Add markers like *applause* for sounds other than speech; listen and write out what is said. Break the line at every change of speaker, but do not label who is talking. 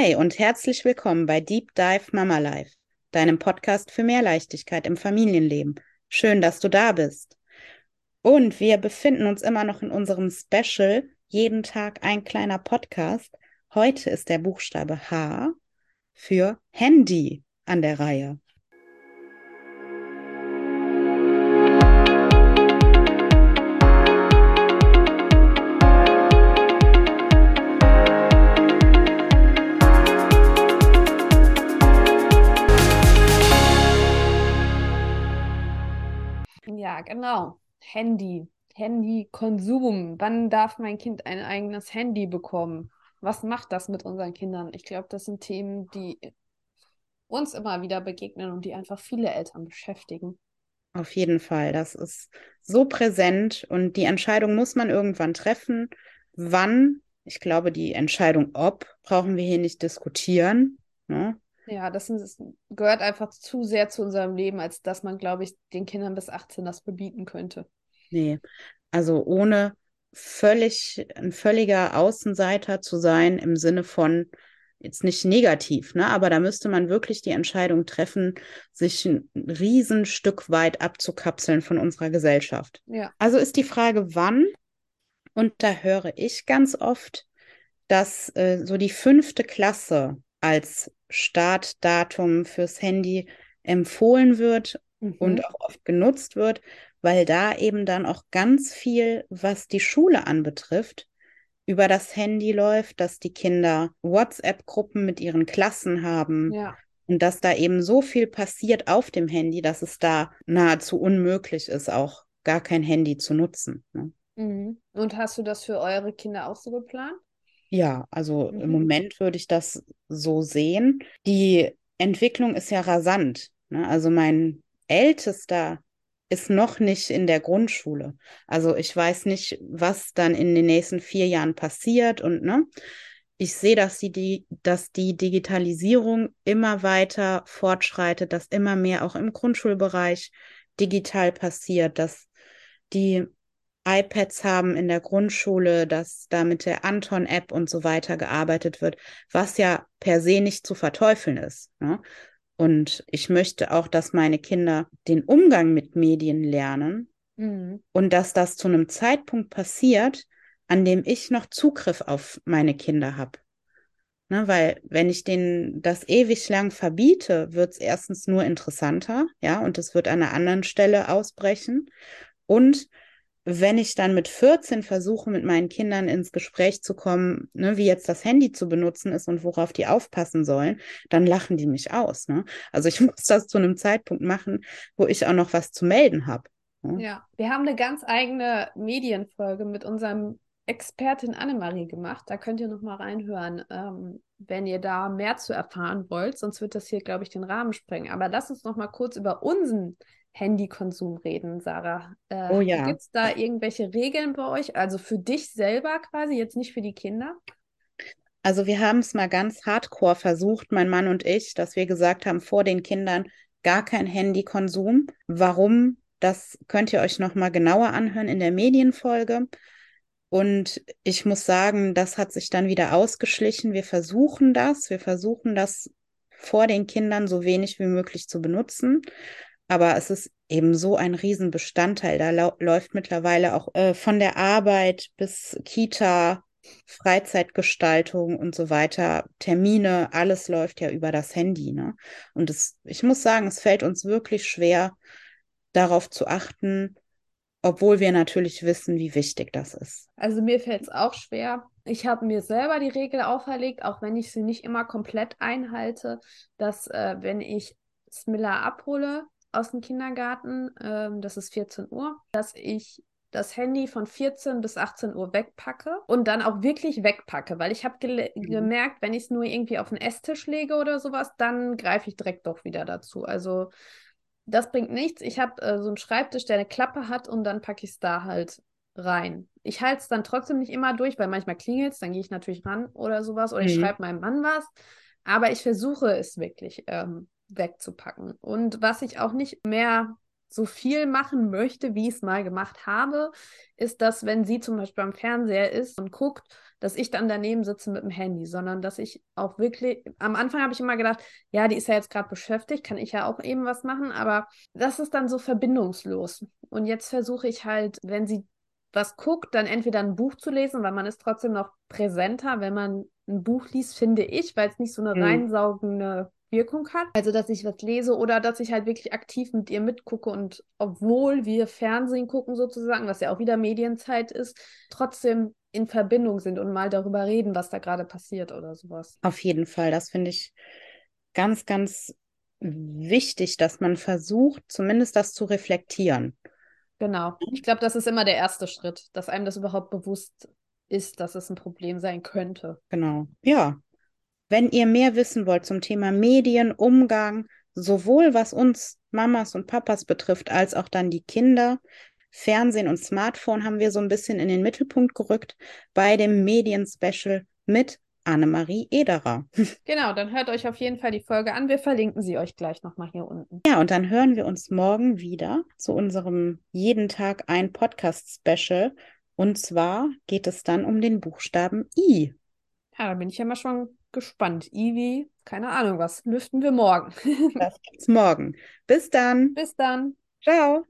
Hi und herzlich willkommen bei Deep Dive Mama Life, deinem Podcast für mehr Leichtigkeit im Familienleben. Schön, dass du da bist. Und wir befinden uns immer noch in unserem Special, jeden Tag ein kleiner Podcast. Heute ist der Buchstabe H für Handy an der Reihe.
Genau. Handy. Handykonsum. Wann darf mein Kind ein eigenes Handy bekommen? Was macht das mit unseren Kindern? Ich glaube, das sind Themen, die uns immer wieder begegnen und die einfach viele Eltern beschäftigen.
Auf jeden Fall. Das ist so präsent und die Entscheidung muss man irgendwann treffen. Wann? Ich glaube, die Entscheidung ob brauchen wir hier nicht diskutieren. Ne?
Ja, das, ist, gehört einfach zu sehr zu unserem Leben, als dass man, glaube ich, den Kindern bis 18 das verbieten könnte.
Nee, also ohne völlig ein völliger Außenseiter zu sein im Sinne von jetzt nicht negativ, ne, aber da müsste man wirklich die Entscheidung treffen, sich ein Riesenstück weit abzukapseln von unserer Gesellschaft.
Ja.
Also ist die Frage, wann? Und da höre ich ganz oft, dass äh, so die fünfte Klasse als Startdatum fürs Handy empfohlen wird mhm. und auch oft genutzt wird, weil da eben dann auch ganz viel, was die Schule anbetrifft, über das Handy läuft, dass die Kinder WhatsApp-Gruppen mit ihren Klassen haben.
Ja.
Und dass da eben so viel passiert auf dem Handy, dass es da nahezu unmöglich ist, auch gar kein Handy zu nutzen. Ne?
Mhm. Und hast du das für eure Kinder auch so geplant?
Ja, also mhm. im Moment würde ich das so sehen. Die Entwicklung ist ja rasant. Ne? Also mein ältester ist noch nicht in der Grundschule. Also ich weiß nicht, was dann in den nächsten vier Jahren passiert und ne, ich sehe, dass die, dass die Digitalisierung immer weiter fortschreitet, dass immer mehr auch im Grundschulbereich digital passiert, dass die iPads haben in der Grundschule, dass da mit der Anton-App und so weiter gearbeitet wird, was ja per se nicht zu verteufeln ist. Ne? Und ich möchte auch, dass meine Kinder den Umgang mit Medien lernen mhm. und dass das zu einem Zeitpunkt passiert, an dem ich noch Zugriff auf meine Kinder habe. Ne, weil wenn ich denen das ewig lang verbiete, wird es erstens nur interessanter, ja, und es wird an einer anderen Stelle ausbrechen. Und wenn ich dann mit 14 versuche, mit meinen Kindern ins Gespräch zu kommen, ne, wie jetzt das Handy zu benutzen ist und worauf die aufpassen sollen, dann lachen die mich aus. Ne? Also ich *laughs* muss das zu einem Zeitpunkt machen, wo ich auch noch was zu melden habe.
Ne? Ja, wir haben eine ganz eigene Medienfolge mit unserem Expertin Annemarie gemacht. Da könnt ihr noch mal reinhören, ähm, wenn ihr da mehr zu erfahren wollt. Sonst wird das hier, glaube ich, den Rahmen sprengen. Aber lass uns noch mal kurz über unseren Handykonsum reden, Sarah.
Äh, oh ja.
Gibt es da irgendwelche Regeln bei euch? Also für dich selber quasi, jetzt nicht für die Kinder?
Also wir haben es mal ganz hardcore versucht, mein Mann und ich, dass wir gesagt haben, vor den Kindern gar kein Handykonsum. Warum? Das könnt ihr euch noch mal genauer anhören in der Medienfolge. Und ich muss sagen, das hat sich dann wieder ausgeschlichen. Wir versuchen das. Wir versuchen das vor den Kindern so wenig wie möglich zu benutzen. Aber es ist eben so ein Riesenbestandteil. Da läuft mittlerweile auch äh, von der Arbeit bis Kita, Freizeitgestaltung und so weiter, Termine, alles läuft ja über das Handy. Ne? Und es, ich muss sagen, es fällt uns wirklich schwer, darauf zu achten, obwohl wir natürlich wissen, wie wichtig das ist.
Also mir fällt es auch schwer. Ich habe mir selber die Regel auferlegt, auch wenn ich sie nicht immer komplett einhalte, dass äh, wenn ich Smilla abhole, aus dem Kindergarten, ähm, das ist 14 Uhr, dass ich das Handy von 14 bis 18 Uhr wegpacke und dann auch wirklich wegpacke, weil ich habe ge mhm. gemerkt, wenn ich es nur irgendwie auf den Esstisch lege oder sowas, dann greife ich direkt doch wieder dazu. Also das bringt nichts. Ich habe äh, so einen Schreibtisch, der eine Klappe hat und dann packe ich es da halt rein. Ich halte es dann trotzdem nicht immer durch, weil manchmal klingelt es, dann gehe ich natürlich ran oder sowas oder mhm. ich schreibe meinem Mann was. Aber ich versuche es wirklich. Ähm, wegzupacken. Und was ich auch nicht mehr so viel machen möchte, wie ich es mal gemacht habe, ist, dass wenn sie zum Beispiel am Fernseher ist und guckt, dass ich dann daneben sitze mit dem Handy, sondern dass ich auch wirklich, am Anfang habe ich immer gedacht, ja, die ist ja jetzt gerade beschäftigt, kann ich ja auch eben was machen, aber das ist dann so verbindungslos. Und jetzt versuche ich halt, wenn sie was guckt, dann entweder ein Buch zu lesen, weil man ist trotzdem noch präsenter, wenn man ein Buch liest, finde ich, weil es nicht so eine mhm. reinsaugende Wirkung hat. Also, dass ich was lese oder dass ich halt wirklich aktiv mit ihr mitgucke und obwohl wir Fernsehen gucken sozusagen, was ja auch wieder Medienzeit ist, trotzdem in Verbindung sind und mal darüber reden, was da gerade passiert oder sowas.
Auf jeden Fall, das finde ich ganz, ganz wichtig, dass man versucht, zumindest das zu reflektieren.
Genau. Ich glaube, das ist immer der erste Schritt, dass einem das überhaupt bewusst ist, dass es ein Problem sein könnte.
Genau. Ja. Wenn ihr mehr wissen wollt zum Thema Medien, Umgang, sowohl was uns Mamas und Papas betrifft, als auch dann die Kinder, Fernsehen und Smartphone haben wir so ein bisschen in den Mittelpunkt gerückt bei dem Medien-Special mit Annemarie Ederer. *laughs*
Genau, dann hört euch auf jeden Fall die Folge an. Wir verlinken sie euch gleich nochmal hier unten.
Ja, und dann hören wir uns morgen wieder zu unserem jeden Tag ein Podcast-Special. Und zwar geht es dann um den Buchstaben I.
Ja, da bin ich ja mal schon gespannt. I wie, keine Ahnung was, lüften wir morgen.
das gibt's morgen. Bis dann.
Bis dann.
Ciao.